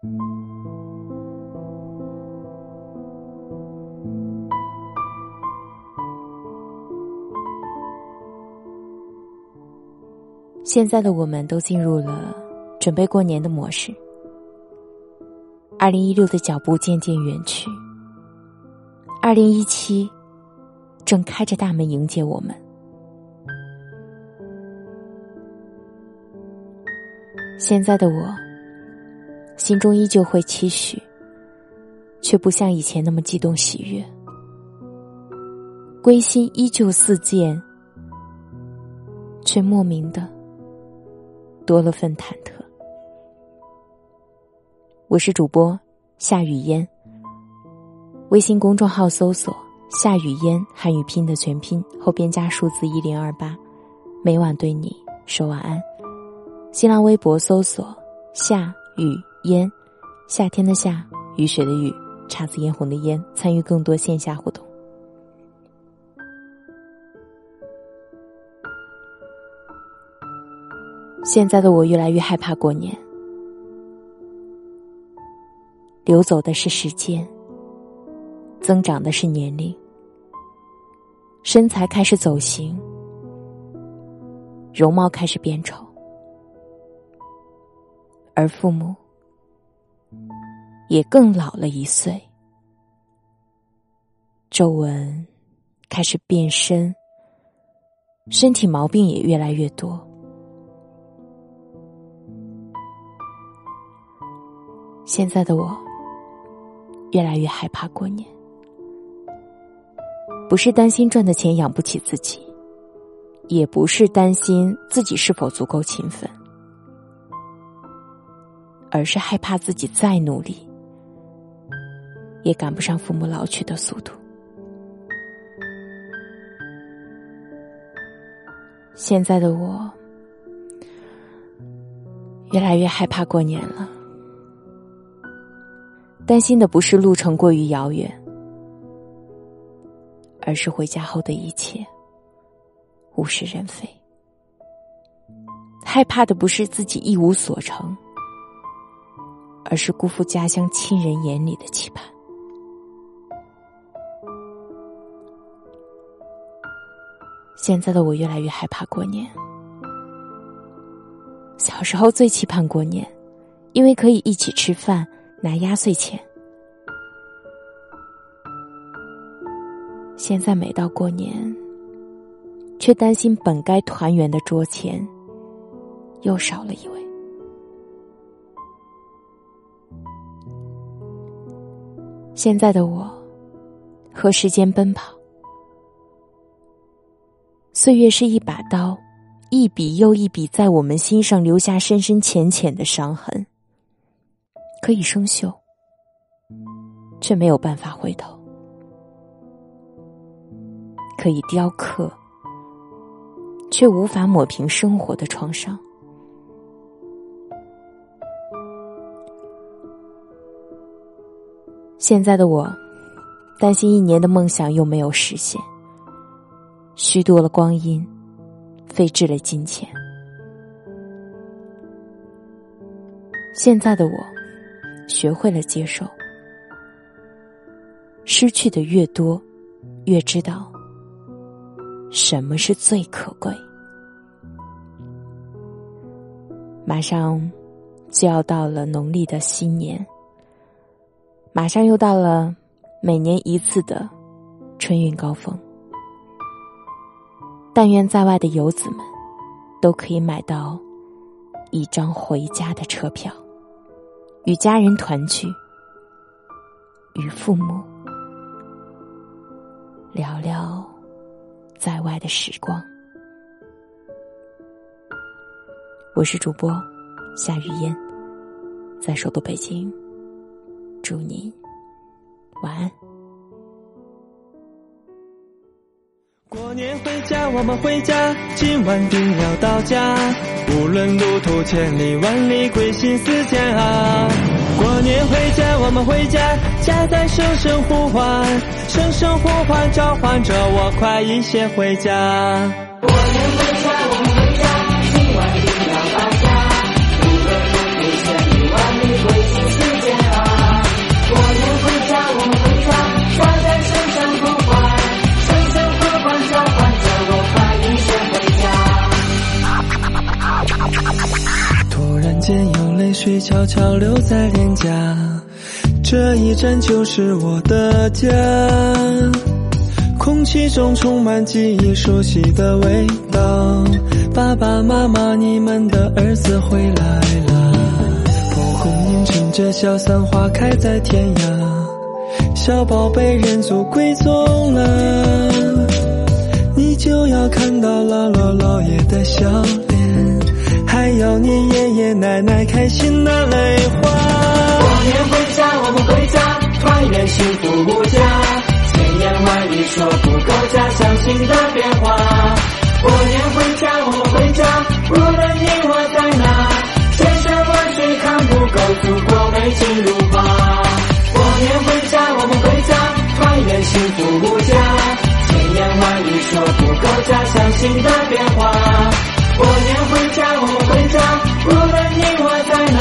现在的我们都进入了准备过年的模式。二零一六的脚步渐渐远去，二零一七正开着大门迎接我们。现在的我，心中依旧会期许，却不像以前那么激动喜悦，归心依旧似箭，却莫名的多了份忐忑。我是主播夏雨嫣，微信公众号搜索“夏雨嫣”汉语拼的全拼后边加数字一零二八，每晚对你说晚安。新浪微博搜索“夏雨烟”，夏天的夏，雨水的雨，姹紫嫣红的烟，参与更多线下活动。现在的我越来越害怕过年。流走的是时间，增长的是年龄，身材开始走形，容貌开始变丑，而父母也更老了一岁，皱纹开始变深，身体毛病也越来越多。现在的我。越来越害怕过年，不是担心赚的钱养不起自己，也不是担心自己是否足够勤奋，而是害怕自己再努力，也赶不上父母老去的速度。现在的我，越来越害怕过年了。担心的不是路程过于遥远，而是回家后的一切物是人非。害怕的不是自己一无所成，而是辜负家乡亲人眼里的期盼。现在的我越来越害怕过年。小时候最期盼过年，因为可以一起吃饭。拿压岁钱，现在每到过年，却担心本该团圆的桌前又少了一位。现在的我，和时间奔跑，岁月是一把刀，一笔又一笔，在我们心上留下深深浅浅的伤痕。可以生锈，却没有办法回头；可以雕刻，却无法抹平生活的创伤。现在的我，担心一年的梦想又没有实现，虚度了光阴，废置了金钱。现在的我。学会了接受，失去的越多，越知道什么是最可贵。马上就要到了农历的新年，马上又到了每年一次的春运高峰。但愿在外的游子们都可以买到一张回家的车票。与家人团聚，与父母聊聊在外的时光。我是主播夏雨嫣，在首都北京，祝你晚安。过年回家，我们回家，今晚定要到家。无论路途千里万里，归心似箭啊！过年回家，我们回家，家在声声呼唤，声声呼唤召唤着我，快一些回家。过年悄悄留在脸颊，这一站就是我的家。空气中充满记忆熟悉的味道，爸爸妈妈，你们的儿子回来了。蒲公英乘着小伞，花开在天涯，小宝贝认祖归宗了，你就要看到姥姥姥爷的笑脸，还有你爷爷奶奶开心的泪花。过年回家，我们回家，团圆幸福无价。千言万语说不够家乡新的变化。过年回家，我们回家，无论你我在哪，千山万水看不够祖国美景如画。过年回家，我们回家，团圆幸福无价。千言万语说不够家乡新的变化。无论你我在哪，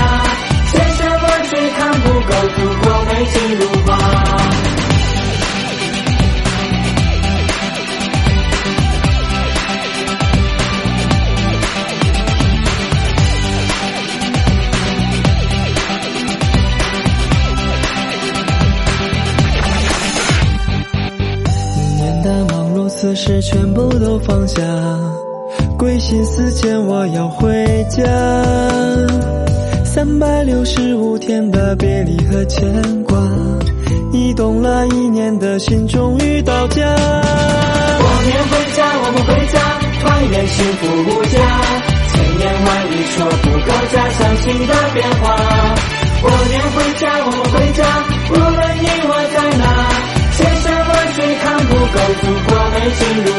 千山万水看不够祖国美景如画。此事全部都放下，归心似箭，我要回家。三百六十五天的别离和牵挂，移动了一年的心终于到家。过年回家，我们回家，团圆幸福无价。千言万语说不够家乡新的变化。过年回家，我们回家，无论你我在哪。千山万水看不够祖国美景如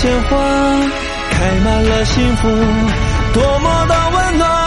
鲜花，开满了幸福。多么的温暖。